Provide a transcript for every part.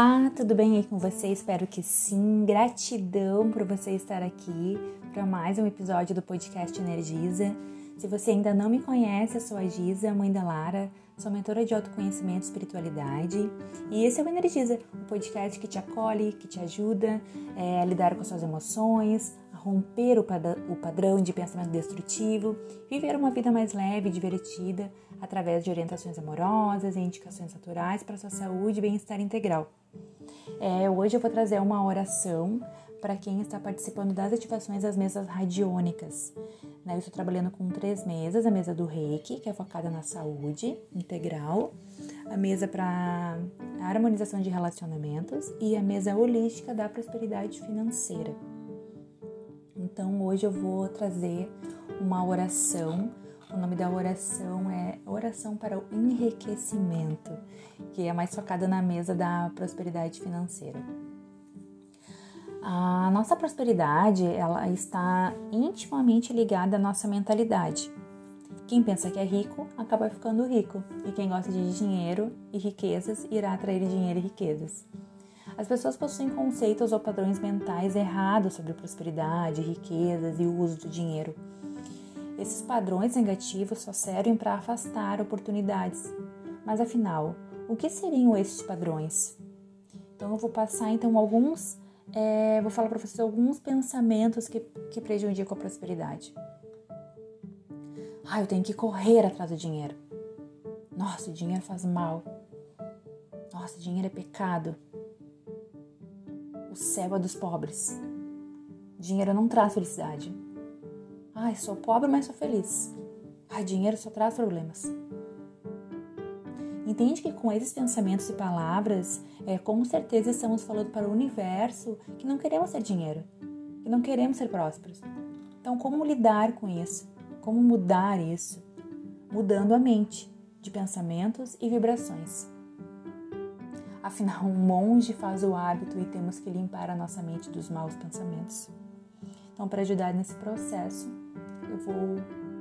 Olá, tudo bem aí com você? Espero que sim. Gratidão por você estar aqui para mais um episódio do podcast Energiza. Se você ainda não me conhece, eu sou a Giza, mãe da Lara, sou mentora de autoconhecimento e espiritualidade. E esse é o Energiza, um podcast que te acolhe, que te ajuda é, a lidar com suas emoções, romper o padrão de pensamento destrutivo, viver uma vida mais leve e divertida através de orientações amorosas e indicações naturais para sua saúde e bem-estar integral. É, hoje eu vou trazer uma oração para quem está participando das ativações das mesas radiônicas. Né? Eu estou trabalhando com três mesas: a mesa do Reiki, que é focada na saúde integral, a mesa para harmonização de relacionamentos e a mesa holística da prosperidade financeira. Então hoje eu vou trazer uma oração. O nome da oração é Oração para o Enriquecimento, que é mais focada na mesa da prosperidade financeira. A nossa prosperidade, ela está intimamente ligada à nossa mentalidade. Quem pensa que é rico acaba ficando rico, e quem gosta de dinheiro e riquezas irá atrair dinheiro e riquezas. As pessoas possuem conceitos ou padrões mentais errados sobre prosperidade, riquezas e o uso do dinheiro. Esses padrões negativos só servem para afastar oportunidades. Mas afinal, o que seriam esses padrões? Então eu vou passar então alguns, é, vou falar para vocês alguns pensamentos que, que prejudicam a prosperidade. Ah, eu tenho que correr atrás do dinheiro. Nossa, o dinheiro faz mal. Nossa, dinheiro é pecado. Céu é dos pobres. Dinheiro não traz felicidade. Ai, sou pobre, mas sou feliz. Ai, dinheiro só traz problemas. Entende que com esses pensamentos e palavras, é, com certeza estamos falando para o universo que não queremos ter dinheiro, que não queremos ser prósperos. Então, como lidar com isso? Como mudar isso? Mudando a mente de pensamentos e vibrações. Afinal, um monge faz o hábito e temos que limpar a nossa mente dos maus pensamentos. Então, para ajudar nesse processo, eu vou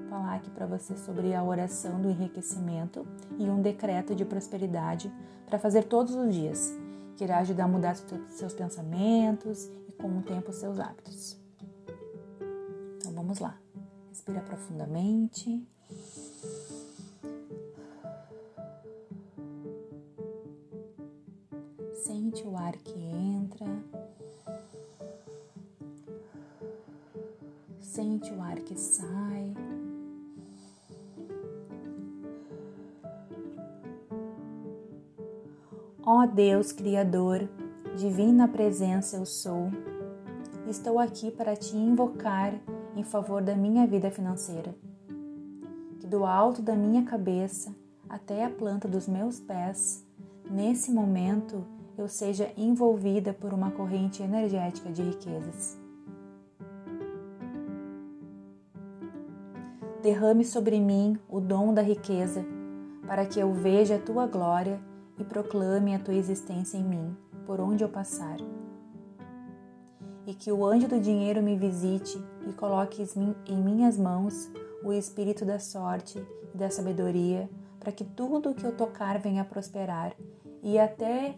falar aqui para você sobre a oração do enriquecimento e um decreto de prosperidade para fazer todos os dias, que irá ajudar a mudar seus pensamentos e com o tempo seus hábitos. Então vamos lá. Respira profundamente. Sente o ar que entra Sente o ar que sai. Ó oh Deus Criador, divina presença eu sou. Estou aqui para te invocar em favor da minha vida financeira. Que do alto da minha cabeça até a planta dos meus pés, nesse momento eu seja envolvida por uma corrente energética de riquezas. derrame sobre mim o dom da riqueza, para que eu veja a tua glória e proclame a tua existência em mim, por onde eu passar. E que o anjo do dinheiro me visite e coloque em minhas mãos o espírito da sorte e da sabedoria, para que tudo o que eu tocar venha a prosperar e até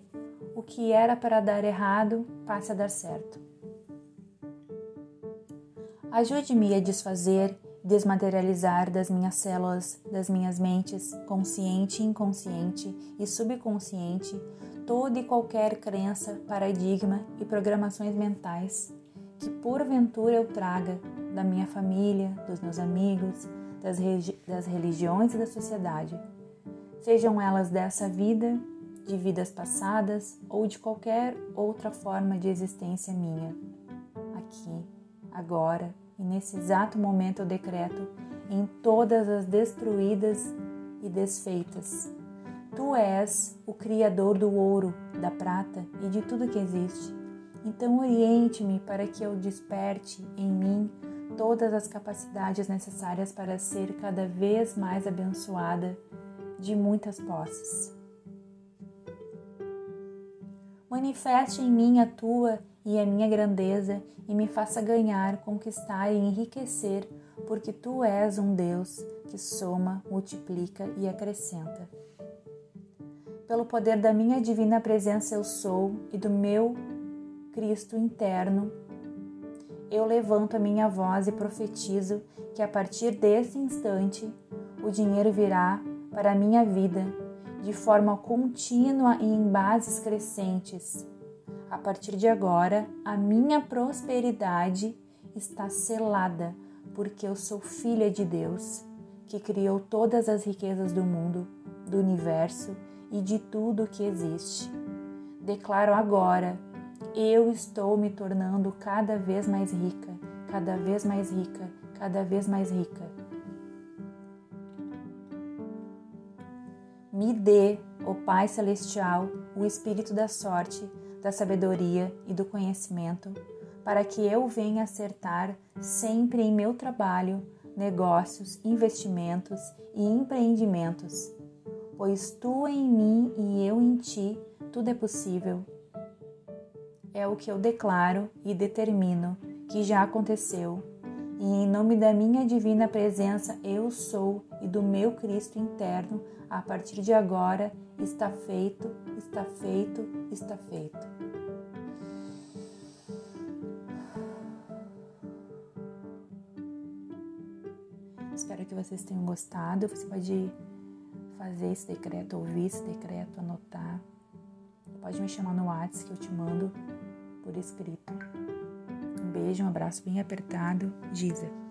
o que era para dar errado passe a dar certo. Ajude-me a desfazer desmaterializar das minhas células, das minhas mentes, consciente, inconsciente e subconsciente, toda e qualquer crença, paradigma e programações mentais que porventura eu traga da minha família, dos meus amigos, das, das religiões e da sociedade, sejam elas dessa vida, de vidas passadas ou de qualquer outra forma de existência minha, aqui, agora e nesse exato momento eu decreto em todas as destruídas e desfeitas. Tu és o Criador do ouro, da prata e de tudo que existe. Então oriente-me para que eu desperte em mim todas as capacidades necessárias para ser cada vez mais abençoada de muitas posses. Manifeste em mim a tua e a minha grandeza e me faça ganhar, conquistar e enriquecer, porque tu és um Deus que soma, multiplica e acrescenta. pelo poder da minha divina presença eu sou e do meu Cristo interno, eu levanto a minha voz e profetizo que a partir desse instante o dinheiro virá para a minha vida de forma contínua e em bases crescentes. A partir de agora, a minha prosperidade está selada, porque eu sou filha de Deus, que criou todas as riquezas do mundo, do universo e de tudo que existe. Declaro agora: eu estou me tornando cada vez mais rica, cada vez mais rica, cada vez mais rica. Me dê, ó Pai Celestial, o espírito da sorte, da sabedoria e do conhecimento, para que eu venha acertar sempre em meu trabalho, negócios, investimentos e empreendimentos. Pois tu em mim e eu em ti, tudo é possível. É o que eu declaro e determino que já aconteceu. E em nome da minha divina presença, eu sou e do meu Cristo interno, a partir de agora está feito, está feito, está feito. Espero que vocês tenham gostado. Você pode fazer esse decreto, ouvir esse decreto, anotar. Pode me chamar no WhatsApp que eu te mando por escrito. Um beijo, um abraço bem apertado. Giza.